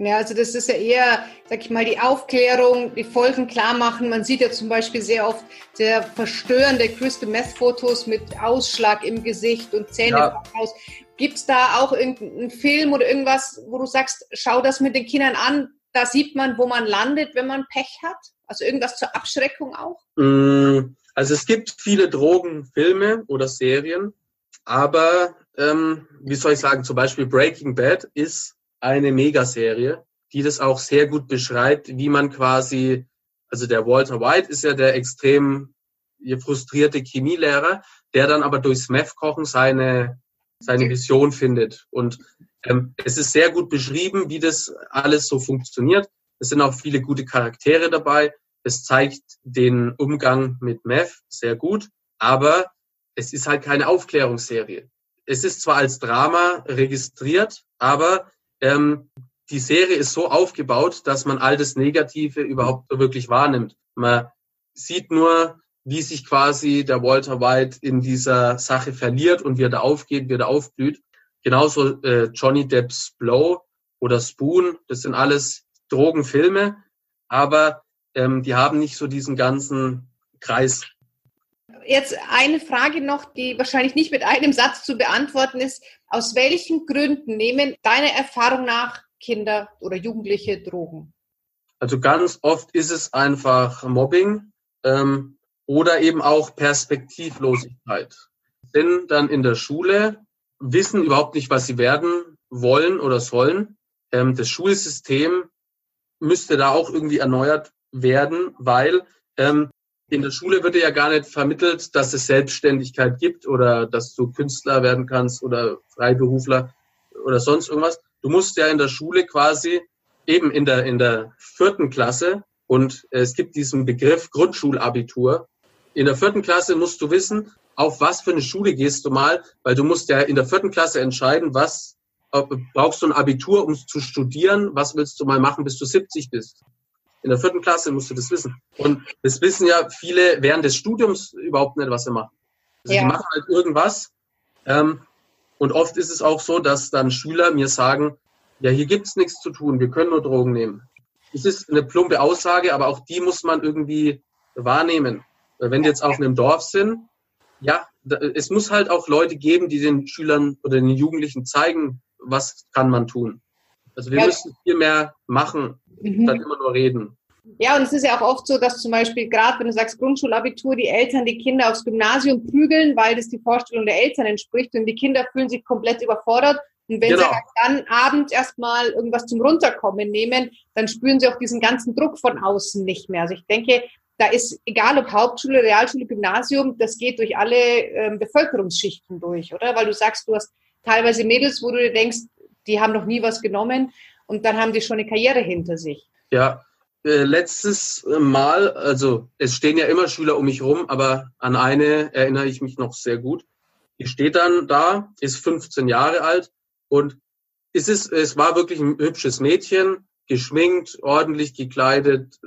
Ja, also das ist ja eher, sag ich mal, die Aufklärung, die Folgen klar machen. Man sieht ja zum Beispiel sehr oft sehr verstörende Crystal Meth Fotos mit Ausschlag im Gesicht und Zähne ja. Gibt es da auch irgendeinen Film oder irgendwas, wo du sagst, schau das mit den Kindern an, da sieht man, wo man landet, wenn man Pech hat? Also irgendwas zur Abschreckung auch? Mm, also es gibt viele Drogenfilme oder Serien, aber ähm, wie soll ich sagen, zum Beispiel Breaking Bad ist eine Megaserie, die das auch sehr gut beschreibt, wie man quasi, also der Walter White ist ja der extrem frustrierte Chemielehrer, der dann aber durchs Meth-Kochen seine, seine Vision findet. Und ähm, es ist sehr gut beschrieben, wie das alles so funktioniert. Es sind auch viele gute Charaktere dabei. Es zeigt den Umgang mit Meth sehr gut, aber es ist halt keine Aufklärungsserie. Es ist zwar als Drama registriert, aber ähm, die Serie ist so aufgebaut, dass man all das Negative überhaupt so wirklich wahrnimmt. Man sieht nur, wie sich quasi der Walter White in dieser Sache verliert und wie er da aufgeht, wie er da aufblüht. Genauso äh, Johnny Depp's Blow oder Spoon, das sind alles Drogenfilme, aber ähm, die haben nicht so diesen ganzen Kreis. Jetzt eine Frage noch, die wahrscheinlich nicht mit einem Satz zu beantworten ist. Aus welchen Gründen nehmen deiner Erfahrung nach Kinder oder Jugendliche Drogen? Also ganz oft ist es einfach Mobbing ähm, oder eben auch Perspektivlosigkeit. Sind dann in der Schule, wissen überhaupt nicht, was sie werden wollen oder sollen. Ähm, das Schulsystem müsste da auch irgendwie erneuert werden, weil ähm, in der Schule wird dir ja gar nicht vermittelt, dass es Selbstständigkeit gibt oder dass du Künstler werden kannst oder Freiberufler oder sonst irgendwas. Du musst ja in der Schule quasi eben in der, in der vierten Klasse und es gibt diesen Begriff Grundschulabitur. In der vierten Klasse musst du wissen, auf was für eine Schule gehst du mal, weil du musst ja in der vierten Klasse entscheiden, was brauchst du ein Abitur, um zu studieren, was willst du mal machen, bis du 70 bist. In der vierten Klasse musst du das wissen. Und das wissen ja viele während des Studiums überhaupt nicht, was sie machen. Also ja. Die machen halt irgendwas. Ähm, und oft ist es auch so, dass dann Schüler mir sagen, ja, hier gibt's nichts zu tun, wir können nur Drogen nehmen. Das ist eine plumpe Aussage, aber auch die muss man irgendwie wahrnehmen. Wenn die jetzt auf einem Dorf sind, ja, es muss halt auch Leute geben, die den Schülern oder den Jugendlichen zeigen, was kann man tun. Also wir ja. müssen viel mehr machen, mhm. statt immer nur reden. Ja, und es ist ja auch oft so, dass zum Beispiel gerade, wenn du sagst Grundschulabitur, die Eltern die Kinder aufs Gymnasium prügeln, weil das die Vorstellung der Eltern entspricht und die Kinder fühlen sich komplett überfordert. Und wenn genau. sie dann abends erstmal irgendwas zum Runterkommen nehmen, dann spüren sie auch diesen ganzen Druck von außen nicht mehr. Also ich denke, da ist, egal ob Hauptschule, Realschule, Gymnasium, das geht durch alle ähm, Bevölkerungsschichten durch, oder? Weil du sagst, du hast teilweise Mädels, wo du dir denkst, die haben noch nie was genommen und dann haben die schon eine Karriere hinter sich. Ja, äh, letztes Mal, also es stehen ja immer Schüler um mich rum, aber an eine erinnere ich mich noch sehr gut. Die steht dann da, ist 15 Jahre alt und es, ist, es war wirklich ein hübsches Mädchen, geschminkt, ordentlich gekleidet.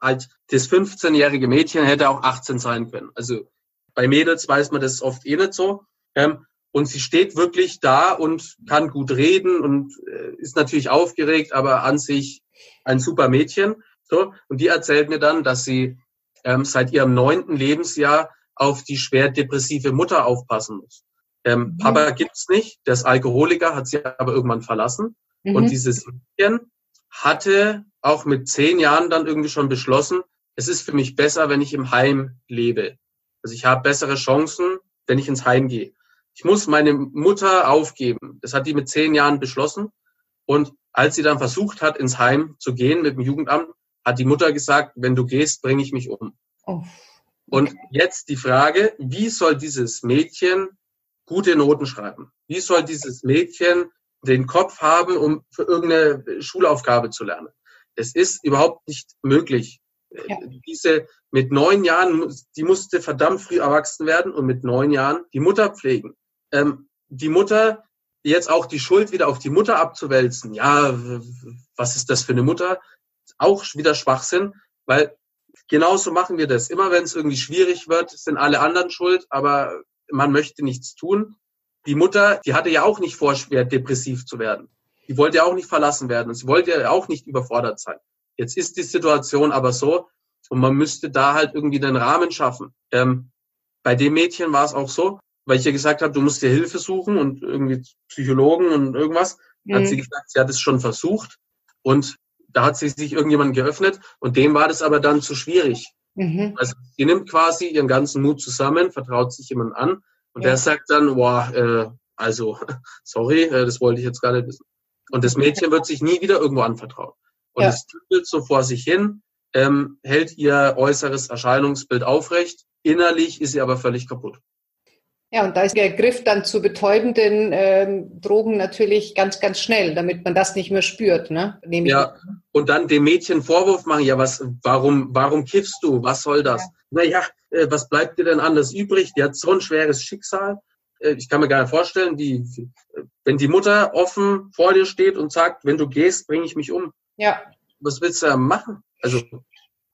Halt, das 15-jährige Mädchen hätte auch 18 sein können. Also bei Mädels weiß man das oft eh nicht so. Ähm, und sie steht wirklich da und kann gut reden und äh, ist natürlich aufgeregt, aber an sich ein super Mädchen. So, und die erzählt mir dann, dass sie ähm, seit ihrem neunten Lebensjahr auf die schwer depressive Mutter aufpassen muss. Ähm, mhm. Papa gibt's nicht, der ist Alkoholiker, hat sie aber irgendwann verlassen. Mhm. Und dieses Mädchen hatte auch mit zehn Jahren dann irgendwie schon beschlossen, es ist für mich besser, wenn ich im Heim lebe. Also ich habe bessere Chancen, wenn ich ins Heim gehe. Ich muss meine Mutter aufgeben. Das hat die mit zehn Jahren beschlossen. Und als sie dann versucht hat, ins Heim zu gehen mit dem Jugendamt, hat die Mutter gesagt, wenn du gehst, bringe ich mich um. Oh. Und jetzt die Frage, wie soll dieses Mädchen gute Noten schreiben? Wie soll dieses Mädchen den Kopf haben, um für irgendeine Schulaufgabe zu lernen? Es ist überhaupt nicht möglich. Ja. Diese mit neun Jahren, die musste verdammt früh erwachsen werden und mit neun Jahren die Mutter pflegen. Ähm, die Mutter, jetzt auch die Schuld wieder auf die Mutter abzuwälzen. Ja, was ist das für eine Mutter? auch wieder Schwachsinn, weil genauso machen wir das. Immer wenn es irgendwie schwierig wird, sind alle anderen schuld, aber man möchte nichts tun. Die Mutter, die hatte ja auch nicht vor, schwer depressiv zu werden. Die wollte ja auch nicht verlassen werden und sie wollte ja auch nicht überfordert sein. Jetzt ist die Situation aber so und man müsste da halt irgendwie den Rahmen schaffen. Ähm, bei dem Mädchen war es auch so, weil ich ja gesagt habe, du musst dir Hilfe suchen und irgendwie Psychologen und irgendwas. Mhm. Hat sie gesagt, sie hat es schon versucht und da hat sie sich irgendjemand geöffnet und dem war das aber dann zu schwierig. Mhm. Also sie nimmt quasi ihren ganzen Mut zusammen, vertraut sich jemand an und ja. der sagt dann, boah, äh, also sorry, äh, das wollte ich jetzt gar nicht wissen. Und das Mädchen wird sich nie wieder irgendwo anvertrauen. Und ja. es tüttelt so vor sich hin, ähm, hält ihr äußeres Erscheinungsbild aufrecht. Innerlich ist sie aber völlig kaputt. Ja, und da ist der Griff dann zu betäubenden ähm, Drogen natürlich ganz, ganz schnell, damit man das nicht mehr spürt. Ne? Nehme ja, und dann dem Mädchen Vorwurf machen, ja, was, warum, warum kiffst du? Was soll das? Ja. Naja, äh, was bleibt dir denn anders übrig? Die hat so ein schweres Schicksal. Äh, ich kann mir gar nicht vorstellen, die, wenn die Mutter offen vor dir steht und sagt, wenn du gehst, bringe ich mich um. Ja. Was willst du da machen? Also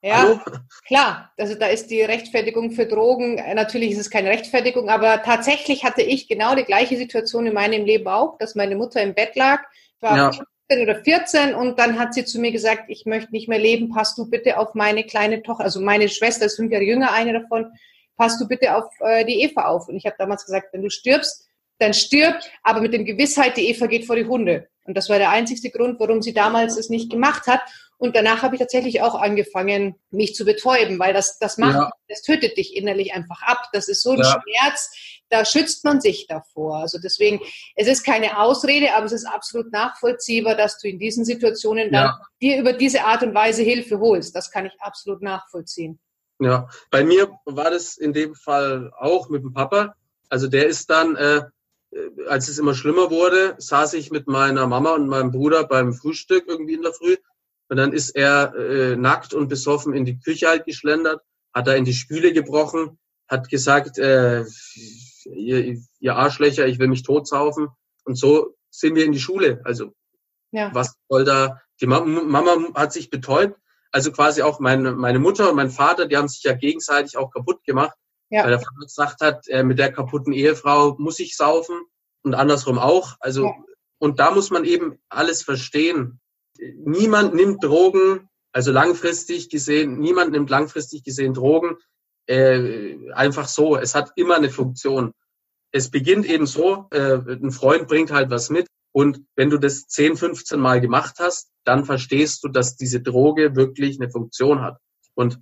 ja, Hallo? klar. Also da ist die Rechtfertigung für Drogen, äh, natürlich ist es keine Rechtfertigung, aber tatsächlich hatte ich genau die gleiche Situation in meinem Leben auch, dass meine Mutter im Bett lag. Ich war ja. 15 oder 14 und dann hat sie zu mir gesagt, ich möchte nicht mehr leben, pass du bitte auf meine kleine Tochter, also meine Schwester ist fünf Jahre jünger, eine davon, pass du bitte auf äh, die Eva auf. Und ich habe damals gesagt, wenn du stirbst, dann stirb, aber mit dem Gewissheit, die Eva geht vor die Hunde. Und das war der einzigste Grund, warum sie damals es nicht gemacht hat. Und danach habe ich tatsächlich auch angefangen, mich zu betäuben, weil das, das macht, ja. das tötet dich innerlich einfach ab. Das ist so ein ja. Schmerz, da schützt man sich davor. Also deswegen, es ist keine Ausrede, aber es ist absolut nachvollziehbar, dass du in diesen Situationen dann ja. dir über diese Art und Weise Hilfe holst. Das kann ich absolut nachvollziehen. Ja, bei mir war das in dem Fall auch mit dem Papa. Also der ist dann, äh, als es immer schlimmer wurde, saß ich mit meiner Mama und meinem Bruder beim Frühstück irgendwie in der Früh und dann ist er äh, nackt und besoffen in die Küche halt geschlendert, hat da in die Spüle gebrochen, hat gesagt, äh, ihr, ihr Arschlöcher, ich will mich totsaufen. Und so sind wir in die Schule. Also ja. was soll da, die Mama hat sich betäubt. Also quasi auch meine, meine Mutter und mein Vater, die haben sich ja gegenseitig auch kaputt gemacht. Ja. Weil der Vater gesagt hat, äh, mit der kaputten Ehefrau muss ich saufen und andersrum auch. Also, ja. und da muss man eben alles verstehen niemand nimmt Drogen, also langfristig gesehen, niemand nimmt langfristig gesehen Drogen äh, einfach so. Es hat immer eine Funktion. Es beginnt eben so, äh, ein Freund bringt halt was mit und wenn du das 10, 15 Mal gemacht hast, dann verstehst du, dass diese Droge wirklich eine Funktion hat. Und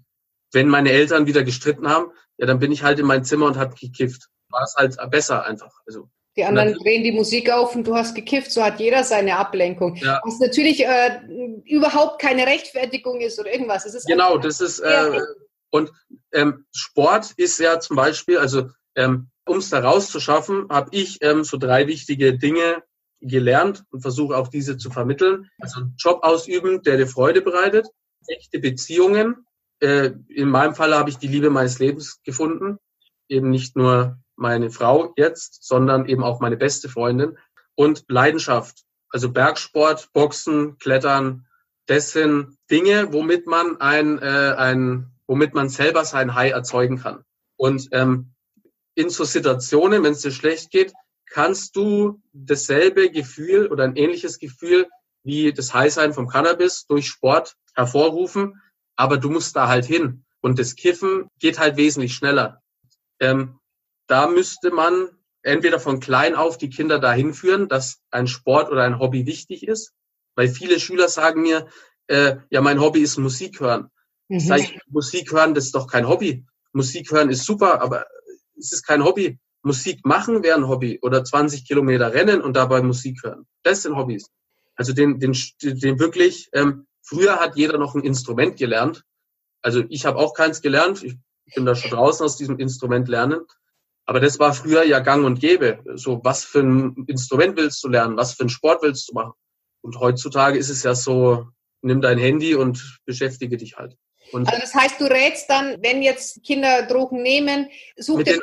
wenn meine Eltern wieder gestritten haben, ja, dann bin ich halt in mein Zimmer und habe gekifft. War es halt besser einfach. Also die anderen drehen die Musik auf und du hast gekifft, so hat jeder seine Ablenkung. Ja. Was natürlich äh, überhaupt keine Rechtfertigung ist oder irgendwas. Es ist genau, das ist äh, und ähm, Sport ist ja zum Beispiel, also ähm, um es da rauszuschaffen, habe ich ähm, so drei wichtige Dinge gelernt und versuche auch diese zu vermitteln. Also einen Job ausüben, der dir Freude bereitet, echte Beziehungen. Äh, in meinem Fall habe ich die Liebe meines Lebens gefunden, eben nicht nur meine Frau jetzt, sondern eben auch meine beste Freundin und Leidenschaft. Also Bergsport, Boxen, Klettern, das sind Dinge, womit man ein, äh, ein womit man selber sein High erzeugen kann. Und ähm, in so Situationen, wenn es dir schlecht geht, kannst du dasselbe Gefühl oder ein ähnliches Gefühl wie das High-Sein vom Cannabis durch Sport hervorrufen, aber du musst da halt hin. Und das Kiffen geht halt wesentlich schneller. Ähm, da müsste man entweder von klein auf die Kinder dahin führen, dass ein Sport oder ein Hobby wichtig ist. Weil viele Schüler sagen mir, äh, ja, mein Hobby ist Musik hören. Mhm. Sag ich, Musik hören, das ist doch kein Hobby. Musik hören ist super, aber es ist kein Hobby. Musik machen wäre ein Hobby oder 20 Kilometer rennen und dabei Musik hören. Das sind Hobbys. Also den, den, den wirklich, ähm, früher hat jeder noch ein Instrument gelernt. Also ich habe auch keins gelernt. Ich bin da schon draußen aus diesem Instrument lernen. Aber das war früher ja gang und gäbe. So, was für ein Instrument willst du lernen? Was für einen Sport willst du machen? Und heutzutage ist es ja so, nimm dein Handy und beschäftige dich halt. Und also das heißt, du rätst dann, wenn jetzt Kinder Drogen nehmen, such dir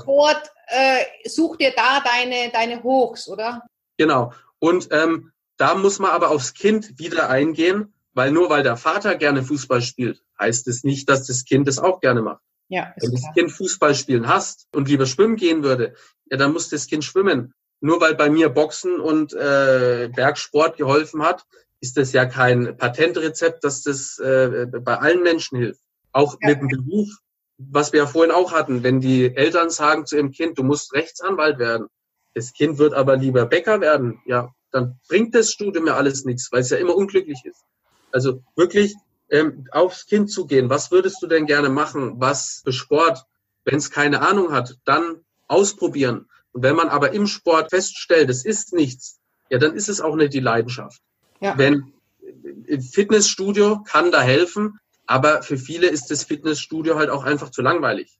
Sport, äh, such dir da deine, deine Hochs, oder? Genau. Und ähm, da muss man aber aufs Kind wieder eingehen, weil nur weil der Vater gerne Fußball spielt, heißt es nicht, dass das Kind es auch gerne macht. Ja, Wenn das Kind Fußball spielen hast und lieber schwimmen gehen würde, ja, dann muss das Kind schwimmen. nur weil bei mir Boxen und äh, Bergsport geholfen hat, ist das ja kein Patentrezept, dass das äh, bei allen Menschen hilft. Auch ja. mit dem Beruf, was wir ja vorhin auch hatten, wenn die Eltern sagen zu ihrem Kind, du musst Rechtsanwalt werden, das Kind wird aber lieber Bäcker werden, ja, dann bringt das Studium ja alles nichts, weil es ja immer unglücklich ist. Also wirklich ähm, aufs Kind zu gehen. Was würdest du denn gerne machen? Was für Sport? Wenn es keine Ahnung hat, dann ausprobieren. Und wenn man aber im Sport feststellt, es ist nichts, ja, dann ist es auch nicht die Leidenschaft. Ja. Wenn äh, Fitnessstudio kann da helfen, aber für viele ist das Fitnessstudio halt auch einfach zu langweilig.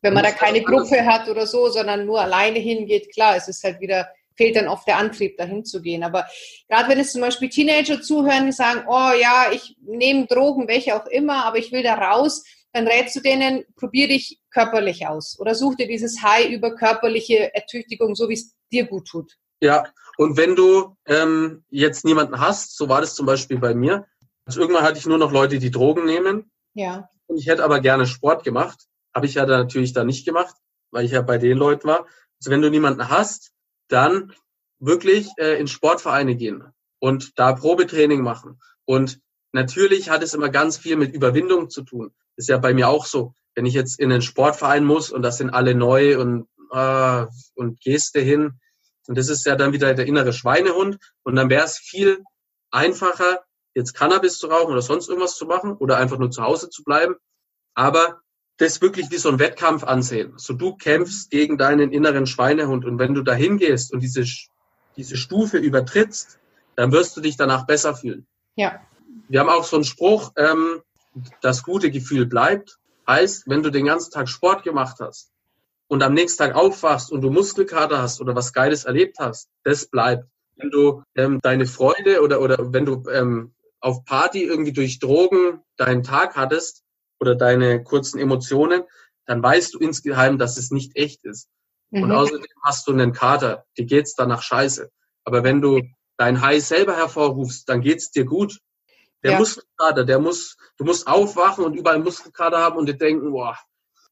Wenn man da keine Gruppe hat oder so, sondern nur alleine hingeht, klar, es ist halt wieder, fehlt dann oft der Antrieb, dahin zu gehen. Aber gerade wenn es zum Beispiel Teenager zuhören, die sagen, oh ja, ich nehme Drogen, welche auch immer, aber ich will da raus, dann rätst du denen, probier dich körperlich aus oder such dir dieses High über körperliche Ertüchtigung, so wie es dir gut tut. Ja, und wenn du ähm, jetzt niemanden hast, so war das zum Beispiel bei mir, also irgendwann hatte ich nur noch Leute, die Drogen nehmen. Ja. Und ich hätte aber gerne Sport gemacht. Habe ich ja da natürlich da nicht gemacht, weil ich ja bei den Leuten war. Also wenn du niemanden hast, dann wirklich äh, in Sportvereine gehen und da Probetraining machen. Und natürlich hat es immer ganz viel mit Überwindung zu tun. ist ja bei mir auch so. Wenn ich jetzt in einen Sportverein muss und das sind alle neu und, äh, und gehst hin, und das ist ja dann wieder der innere Schweinehund. Und dann wäre es viel einfacher, jetzt Cannabis zu rauchen oder sonst irgendwas zu machen oder einfach nur zu Hause zu bleiben. Aber das wirklich wie so ein Wettkampf ansehen. So du kämpfst gegen deinen inneren Schweinehund und wenn du da hingehst und diese, diese Stufe übertrittst, dann wirst du dich danach besser fühlen. Ja. Wir haben auch so einen Spruch, ähm, das gute Gefühl bleibt. Heißt, wenn du den ganzen Tag Sport gemacht hast und am nächsten Tag aufwachst und du Muskelkater hast oder was Geiles erlebt hast, das bleibt. Wenn du ähm, deine Freude oder, oder wenn du ähm, auf Party irgendwie durch Drogen deinen Tag hattest oder deine kurzen Emotionen, dann weißt du insgeheim, dass es nicht echt ist. Mhm. Und außerdem hast du einen Kater, dir geht's danach scheiße. Aber wenn du dein High selber hervorrufst, dann geht's dir gut. Der ja. Muskelkater, der muss, du musst aufwachen und überall Muskelkater haben und dir denken, boah,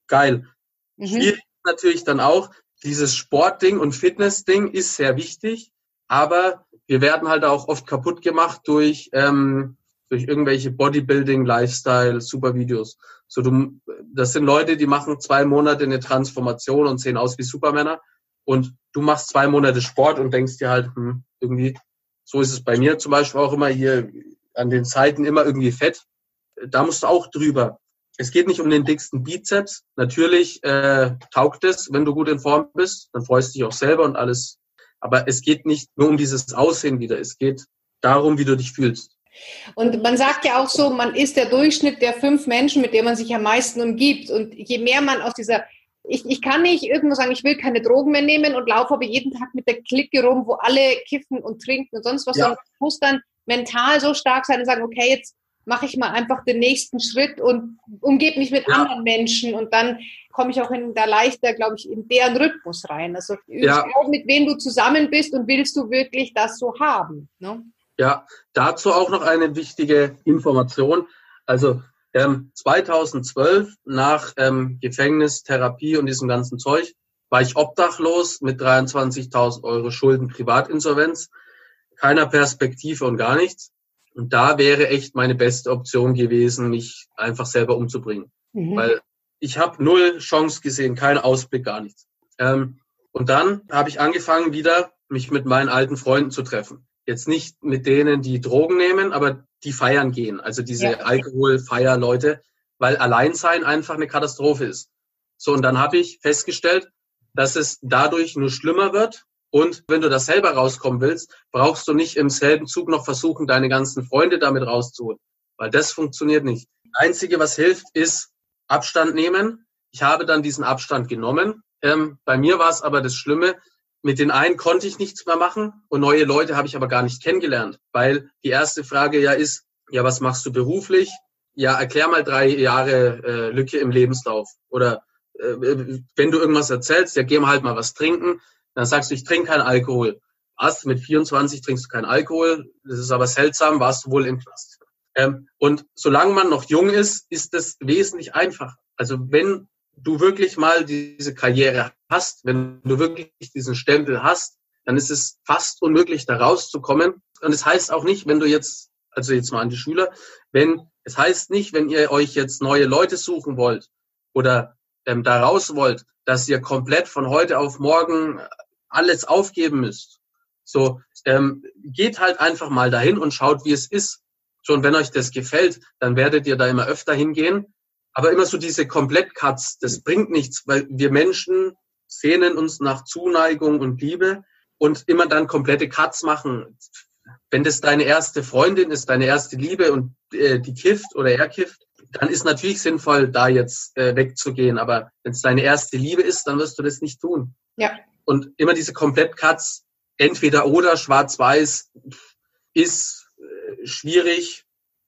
geil. Mhm. Schwierig natürlich dann auch, dieses Sportding und Fitnessding ist sehr wichtig, aber wir werden halt auch oft kaputt gemacht durch, ähm, durch irgendwelche Bodybuilding, Lifestyle, super Videos. So, du, das sind Leute, die machen zwei Monate eine Transformation und sehen aus wie Supermänner. Und du machst zwei Monate Sport und denkst dir halt, hm, irgendwie, so ist es bei mir zum Beispiel auch immer hier an den Seiten immer irgendwie fett. Da musst du auch drüber. Es geht nicht um den dicksten Bizeps. Natürlich äh, taugt es, wenn du gut in Form bist, dann freust du dich auch selber und alles aber es geht nicht nur um dieses Aussehen wieder. Es geht darum, wie du dich fühlst. Und man sagt ja auch so, man ist der Durchschnitt der fünf Menschen, mit denen man sich am meisten umgibt. Und je mehr man aus dieser, ich, ich kann nicht irgendwo sagen, ich will keine Drogen mehr nehmen und laufe aber jeden Tag mit der Clique rum, wo alle kiffen und trinken und sonst was. Ja. Sondern muss dann mental so stark sein und sagen, okay, jetzt mache ich mal einfach den nächsten Schritt und umgebe mich mit ja. anderen Menschen und dann komme ich auch in da leichter, glaube ich, in deren Rhythmus rein. Also ja. auch mit wem du zusammen bist und willst du wirklich das so haben. Ne? Ja, dazu auch noch eine wichtige Information. Also ähm, 2012 nach ähm, Gefängnis, Therapie und diesem ganzen Zeug war ich obdachlos mit 23.000 Euro Schulden, Privatinsolvenz, keiner Perspektive und gar nichts. Und da wäre echt meine beste Option gewesen, mich einfach selber umzubringen. Mhm. Weil ich habe null Chance gesehen, keinen Ausblick, gar nichts. Ähm, und dann habe ich angefangen, wieder mich mit meinen alten Freunden zu treffen. Jetzt nicht mit denen, die Drogen nehmen, aber die feiern gehen. Also diese ja. Alkoholfeierleute, weil Alleinsein einfach eine Katastrophe ist. So, und dann habe ich festgestellt, dass es dadurch nur schlimmer wird und wenn du das selber rauskommen willst, brauchst du nicht im selben Zug noch versuchen, deine ganzen Freunde damit rauszuholen. Weil das funktioniert nicht. Das Einzige, was hilft, ist Abstand nehmen. Ich habe dann diesen Abstand genommen. Ähm, bei mir war es aber das Schlimme, mit den einen konnte ich nichts mehr machen und neue Leute habe ich aber gar nicht kennengelernt, weil die erste Frage ja ist, ja, was machst du beruflich? Ja, erklär mal drei Jahre äh, Lücke im Lebenslauf. Oder äh, wenn du irgendwas erzählst, ja, geh mal halt mal was trinken. Dann sagst du, ich trinke keinen Alkohol. Was? Mit 24 trinkst du keinen Alkohol. Das ist aber seltsam, warst du wohl im Knast. Ähm, und solange man noch jung ist, ist das wesentlich einfacher. Also wenn du wirklich mal diese Karriere hast, wenn du wirklich diesen Stempel hast, dann ist es fast unmöglich, da rauszukommen. Und es heißt auch nicht, wenn du jetzt, also jetzt mal an die Schüler, wenn, es heißt nicht, wenn ihr euch jetzt neue Leute suchen wollt oder ähm, da raus wollt, dass ihr komplett von heute auf morgen alles aufgeben müsst. So, ähm, geht halt einfach mal dahin und schaut, wie es ist. Schon wenn euch das gefällt, dann werdet ihr da immer öfter hingehen. Aber immer so diese Komplett-Cuts, das bringt nichts, weil wir Menschen sehnen uns nach Zuneigung und Liebe und immer dann komplette Cuts machen. Wenn das deine erste Freundin ist, deine erste Liebe und äh, die kifft oder er kifft, dann ist natürlich sinnvoll, da jetzt äh, wegzugehen. Aber wenn es deine erste Liebe ist, dann wirst du das nicht tun. Ja. Und immer diese Komplett-Cuts, entweder oder, schwarz-weiß, ist äh, schwierig.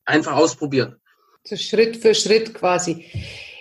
Einfach ausprobieren. So Schritt für Schritt quasi.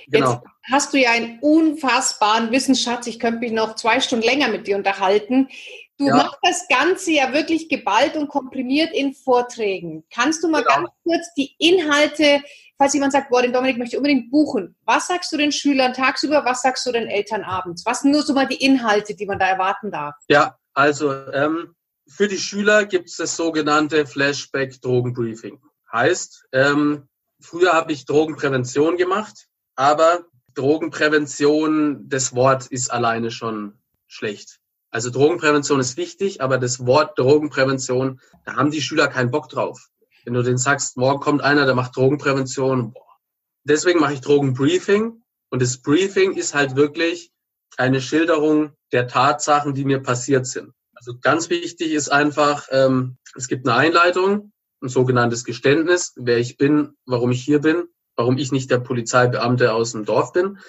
Genau. Jetzt hast du ja einen unfassbaren Wissensschatz. Ich könnte mich noch zwei Stunden länger mit dir unterhalten. Du ja. machst das Ganze ja wirklich geballt und komprimiert in Vorträgen. Kannst du mal genau. ganz kurz die Inhalte, falls jemand sagt, boah, den Dominik möchte ich unbedingt buchen. Was sagst du den Schülern tagsüber, was sagst du den Eltern abends? Was sind nur so mal die Inhalte, die man da erwarten darf? Ja, also ähm, für die Schüler gibt es das sogenannte Flashback-Drogenbriefing. Heißt, ähm, früher habe ich Drogenprävention gemacht, aber Drogenprävention, das Wort ist alleine schon schlecht. Also Drogenprävention ist wichtig, aber das Wort Drogenprävention, da haben die Schüler keinen Bock drauf. Wenn du denen sagst, morgen kommt einer, der macht Drogenprävention, boah. deswegen mache ich Drogenbriefing. Und das Briefing ist halt wirklich eine Schilderung der Tatsachen, die mir passiert sind. Also ganz wichtig ist einfach, ähm, es gibt eine Einleitung, ein sogenanntes Geständnis, wer ich bin, warum ich hier bin, warum ich nicht der Polizeibeamte aus dem Dorf bin.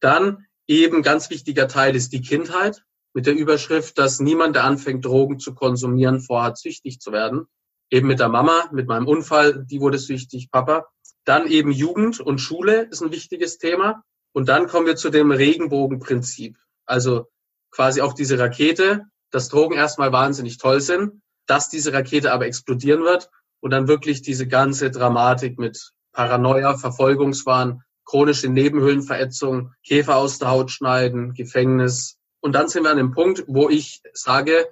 Dann eben ganz wichtiger Teil ist die Kindheit mit der Überschrift, dass niemand, der anfängt, Drogen zu konsumieren, vorhat, süchtig zu werden. Eben mit der Mama, mit meinem Unfall, die wurde süchtig, Papa. Dann eben Jugend und Schule ist ein wichtiges Thema. Und dann kommen wir zu dem Regenbogenprinzip. Also quasi auch diese Rakete, dass Drogen erstmal wahnsinnig toll sind, dass diese Rakete aber explodieren wird und dann wirklich diese ganze Dramatik mit Paranoia, Verfolgungswahn, chronische Nebenhöhlenverätzung, Käfer aus der Haut schneiden, Gefängnis. Und dann sind wir an dem Punkt, wo ich sage,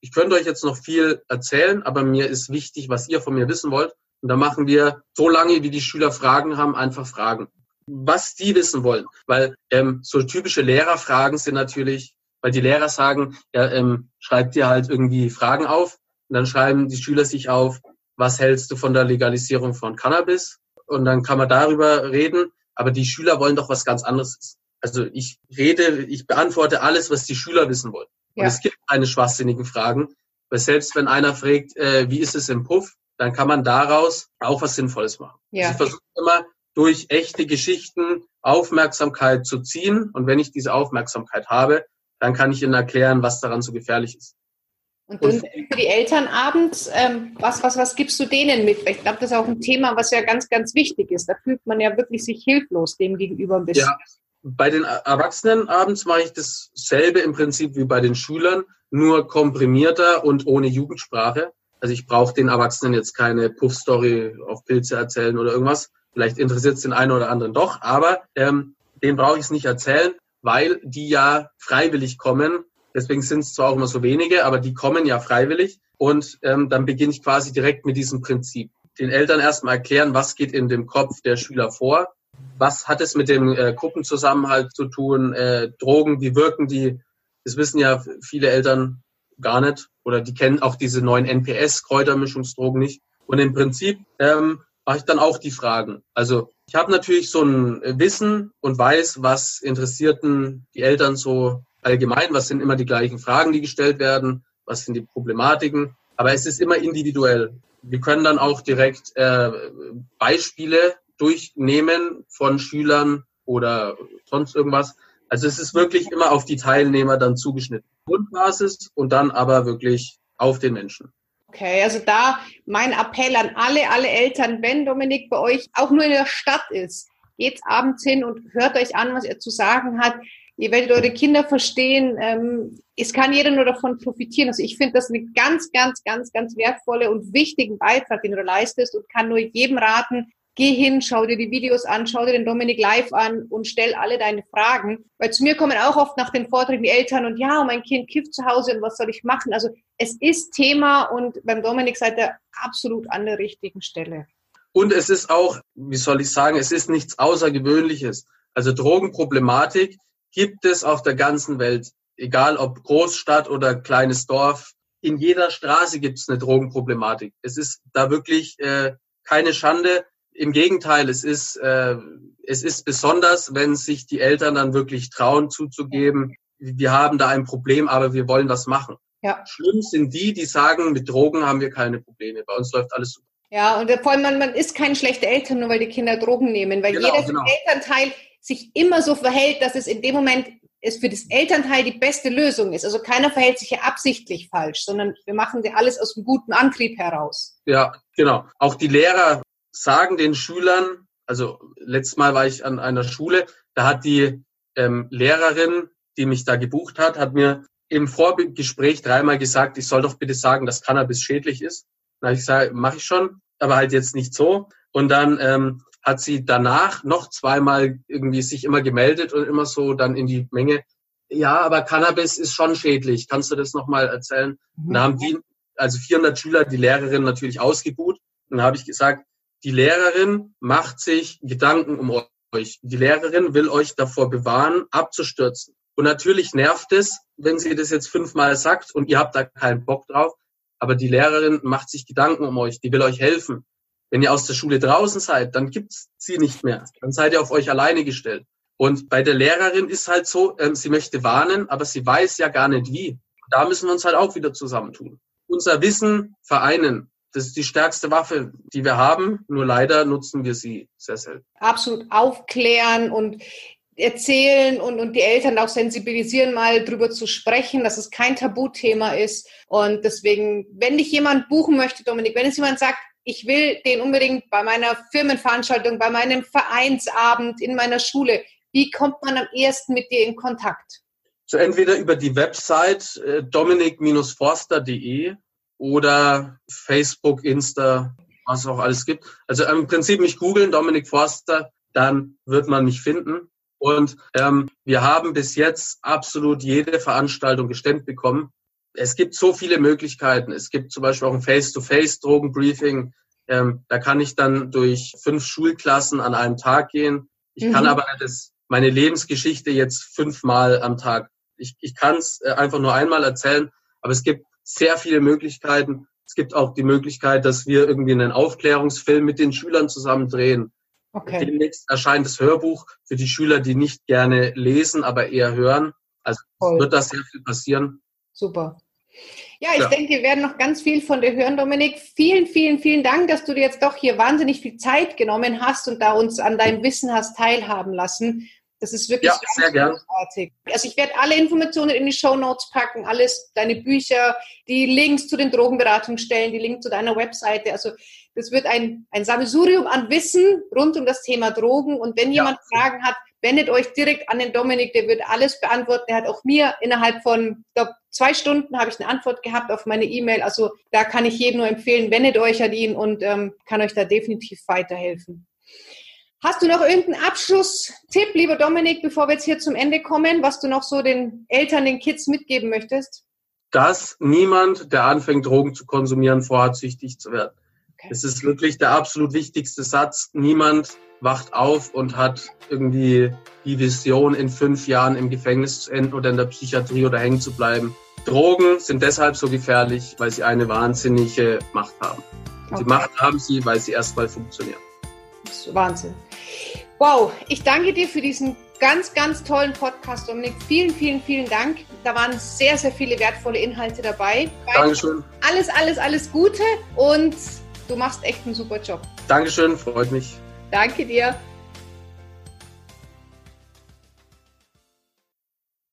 ich könnte euch jetzt noch viel erzählen, aber mir ist wichtig, was ihr von mir wissen wollt. Und da machen wir so lange, wie die Schüler Fragen haben, einfach Fragen. Was die wissen wollen. Weil ähm, so typische Lehrerfragen sind natürlich, weil die Lehrer sagen, ja, ähm, schreibt dir halt irgendwie Fragen auf. Und dann schreiben die Schüler sich auf, was hältst du von der Legalisierung von Cannabis? Und dann kann man darüber reden. Aber die Schüler wollen doch was ganz anderes. Also ich rede, ich beantworte alles, was die Schüler wissen wollen. Und es gibt keine schwachsinnigen Fragen, weil selbst wenn einer fragt, äh, wie ist es im Puff, dann kann man daraus auch was Sinnvolles machen. Ja. Also ich versuche immer durch echte Geschichten Aufmerksamkeit zu ziehen. Und wenn ich diese Aufmerksamkeit habe, dann kann ich Ihnen erklären, was daran so gefährlich ist. Und dann für die Eltern abends, ähm, was, was, was gibst du denen mit? Ich glaube, das ist auch ein Thema, was ja ganz, ganz wichtig ist. Da fühlt man ja wirklich sich hilflos dem gegenüber ein bisschen. Ja, bei den Erwachsenen abends mache ich dasselbe im Prinzip wie bei den Schülern, nur komprimierter und ohne Jugendsprache. Also ich brauche den Erwachsenen jetzt keine Puff-Story auf Pilze erzählen oder irgendwas. Vielleicht interessiert es den einen oder anderen doch, aber ähm, den brauche ich es nicht erzählen, weil die ja freiwillig kommen. Deswegen sind es zwar auch immer so wenige, aber die kommen ja freiwillig. Und ähm, dann beginne ich quasi direkt mit diesem Prinzip. Den Eltern erstmal erklären, was geht in dem Kopf der Schüler vor was hat es mit dem äh, Gruppenzusammenhalt zu tun? Äh, Drogen, wie wirken die? Das wissen ja viele Eltern gar nicht oder die kennen auch diese neuen NPS-Kräutermischungsdrogen nicht. Und im Prinzip ähm, mache ich dann auch die Fragen. Also ich habe natürlich so ein Wissen und weiß, was interessierten die Eltern so allgemein, was sind immer die gleichen Fragen, die gestellt werden, was sind die Problematiken. Aber es ist immer individuell. Wir können dann auch direkt äh, Beispiele durchnehmen von Schülern oder sonst irgendwas. Also es ist wirklich immer auf die Teilnehmer dann zugeschnitten. Grundbasis und dann aber wirklich auf den Menschen. Okay, also da mein Appell an alle, alle Eltern, wenn Dominik bei euch auch nur in der Stadt ist, geht abends hin und hört euch an, was er zu sagen hat. Ihr werdet eure Kinder verstehen. Ähm, es kann jeder nur davon profitieren. Also ich finde das eine ganz, ganz, ganz, ganz wertvolle und wichtigen Beitrag, den du leistest und kann nur jedem raten, geh hin, schau dir die Videos an, schau dir den Dominik live an und stell alle deine Fragen. Weil zu mir kommen auch oft nach den Vorträgen die Eltern und ja, mein Kind kifft zu Hause und was soll ich machen? Also es ist Thema und beim Dominik seid ihr absolut an der richtigen Stelle. Und es ist auch, wie soll ich sagen, es ist nichts Außergewöhnliches. Also Drogenproblematik gibt es auf der ganzen Welt, egal ob Großstadt oder kleines Dorf. In jeder Straße gibt es eine Drogenproblematik. Es ist da wirklich äh, keine Schande. Im Gegenteil, es ist, äh, es ist besonders, wenn sich die Eltern dann wirklich trauen zuzugeben, wir haben da ein Problem, aber wir wollen was machen. Ja. Schlimm sind die, die sagen, mit Drogen haben wir keine Probleme. Bei uns läuft alles super. Ja, und vor allem, man, man ist keine schlechte Eltern, nur weil die Kinder Drogen nehmen, weil genau, jeder genau. Elternteil sich immer so verhält, dass es in dem Moment es für das Elternteil die beste Lösung ist. Also keiner verhält sich ja absichtlich falsch, sondern wir machen ja alles aus einem guten Antrieb heraus. Ja, genau. Auch die Lehrer sagen den Schülern, also letztes Mal war ich an einer Schule, da hat die ähm, Lehrerin, die mich da gebucht hat, hat mir im Vorgespräch dreimal gesagt, ich soll doch bitte sagen, dass Cannabis schädlich ist. Habe ich gesagt, mache ich schon, aber halt jetzt nicht so. Und dann ähm, hat sie danach noch zweimal irgendwie sich immer gemeldet und immer so dann in die Menge. Ja, aber Cannabis ist schon schädlich. Kannst du das nochmal erzählen? Mhm. Dann haben die, also 400 Schüler, die Lehrerin natürlich ausgebuht. Dann habe ich gesagt, die Lehrerin macht sich Gedanken um euch. Die Lehrerin will euch davor bewahren, abzustürzen. Und natürlich nervt es, wenn sie das jetzt fünfmal sagt und ihr habt da keinen Bock drauf. Aber die Lehrerin macht sich Gedanken um euch, die will euch helfen. Wenn ihr aus der Schule draußen seid, dann gibt's sie nicht mehr. Dann seid ihr auf euch alleine gestellt. Und bei der Lehrerin ist halt so, ähm, sie möchte warnen, aber sie weiß ja gar nicht wie. Da müssen wir uns halt auch wieder zusammentun. Unser Wissen vereinen. Das ist die stärkste Waffe, die wir haben. Nur leider nutzen wir sie sehr selten. Absolut aufklären und erzählen und, und die Eltern auch sensibilisieren, mal drüber zu sprechen, dass es kein Tabuthema ist. Und deswegen, wenn dich jemand buchen möchte, Dominik, wenn es jemand sagt, ich will den unbedingt bei meiner Firmenveranstaltung, bei meinem Vereinsabend, in meiner Schule, wie kommt man am ehesten mit dir in Kontakt? So entweder über die Website äh, dominik-forster.de oder Facebook, Insta, was auch alles gibt. Also im Prinzip mich googeln, Dominik Forster, dann wird man mich finden. Und ähm, wir haben bis jetzt absolut jede Veranstaltung gestemmt bekommen. Es gibt so viele Möglichkeiten. Es gibt zum Beispiel auch ein Face-to-Face-Drogenbriefing. Ähm, da kann ich dann durch fünf Schulklassen an einem Tag gehen. Ich mhm. kann aber das, meine Lebensgeschichte jetzt fünfmal am Tag. Ich, ich kann es äh, einfach nur einmal erzählen, aber es gibt sehr viele Möglichkeiten. Es gibt auch die Möglichkeit, dass wir irgendwie einen Aufklärungsfilm mit den Schülern zusammen drehen. Okay. Demnächst erscheint das Hörbuch für die Schüler, die nicht gerne lesen, aber eher hören. Also Voll. wird da sehr viel passieren. Super. Ja, ich ja. denke, wir werden noch ganz viel von dir hören, Dominik. Vielen, vielen, vielen Dank, dass du dir jetzt doch hier wahnsinnig viel Zeit genommen hast und da uns an deinem Wissen hast teilhaben lassen. Das ist wirklich ja, sehr großartig. Gern. Also ich werde alle Informationen in die Show Notes packen, alles, deine Bücher, die Links zu den Drogenberatungsstellen, die Links zu deiner Webseite. Also das wird ein, ein Sammelsurium an Wissen rund um das Thema Drogen. Und wenn jemand ja. Fragen hat, wendet euch direkt an den Dominik, der wird alles beantworten. Er hat auch mir innerhalb von, ich glaube, zwei Stunden habe ich eine Antwort gehabt auf meine E-Mail. Also da kann ich jedem nur empfehlen, wendet euch an ihn und ähm, kann euch da definitiv weiterhelfen. Hast du noch irgendeinen Abschlusstipp, lieber Dominik, bevor wir jetzt hier zum Ende kommen, was du noch so den Eltern, den Kids mitgeben möchtest? Dass niemand, der anfängt, Drogen zu konsumieren, vorhat, süchtig zu werden. Okay. Es ist wirklich der absolut wichtigste Satz. Niemand wacht auf und hat irgendwie die Vision, in fünf Jahren im Gefängnis zu enden oder in der Psychiatrie oder hängen zu bleiben. Drogen sind deshalb so gefährlich, weil sie eine wahnsinnige Macht haben. Okay. Die Macht haben sie, weil sie erstmal funktionieren. Das ist Wahnsinn. Wow, ich danke dir für diesen ganz, ganz tollen Podcast, Dominik. Vielen, vielen, vielen Dank. Da waren sehr, sehr viele wertvolle Inhalte dabei. Dankeschön. Alles, alles, alles Gute und du machst echt einen super Job. Dankeschön, freut mich. Danke dir.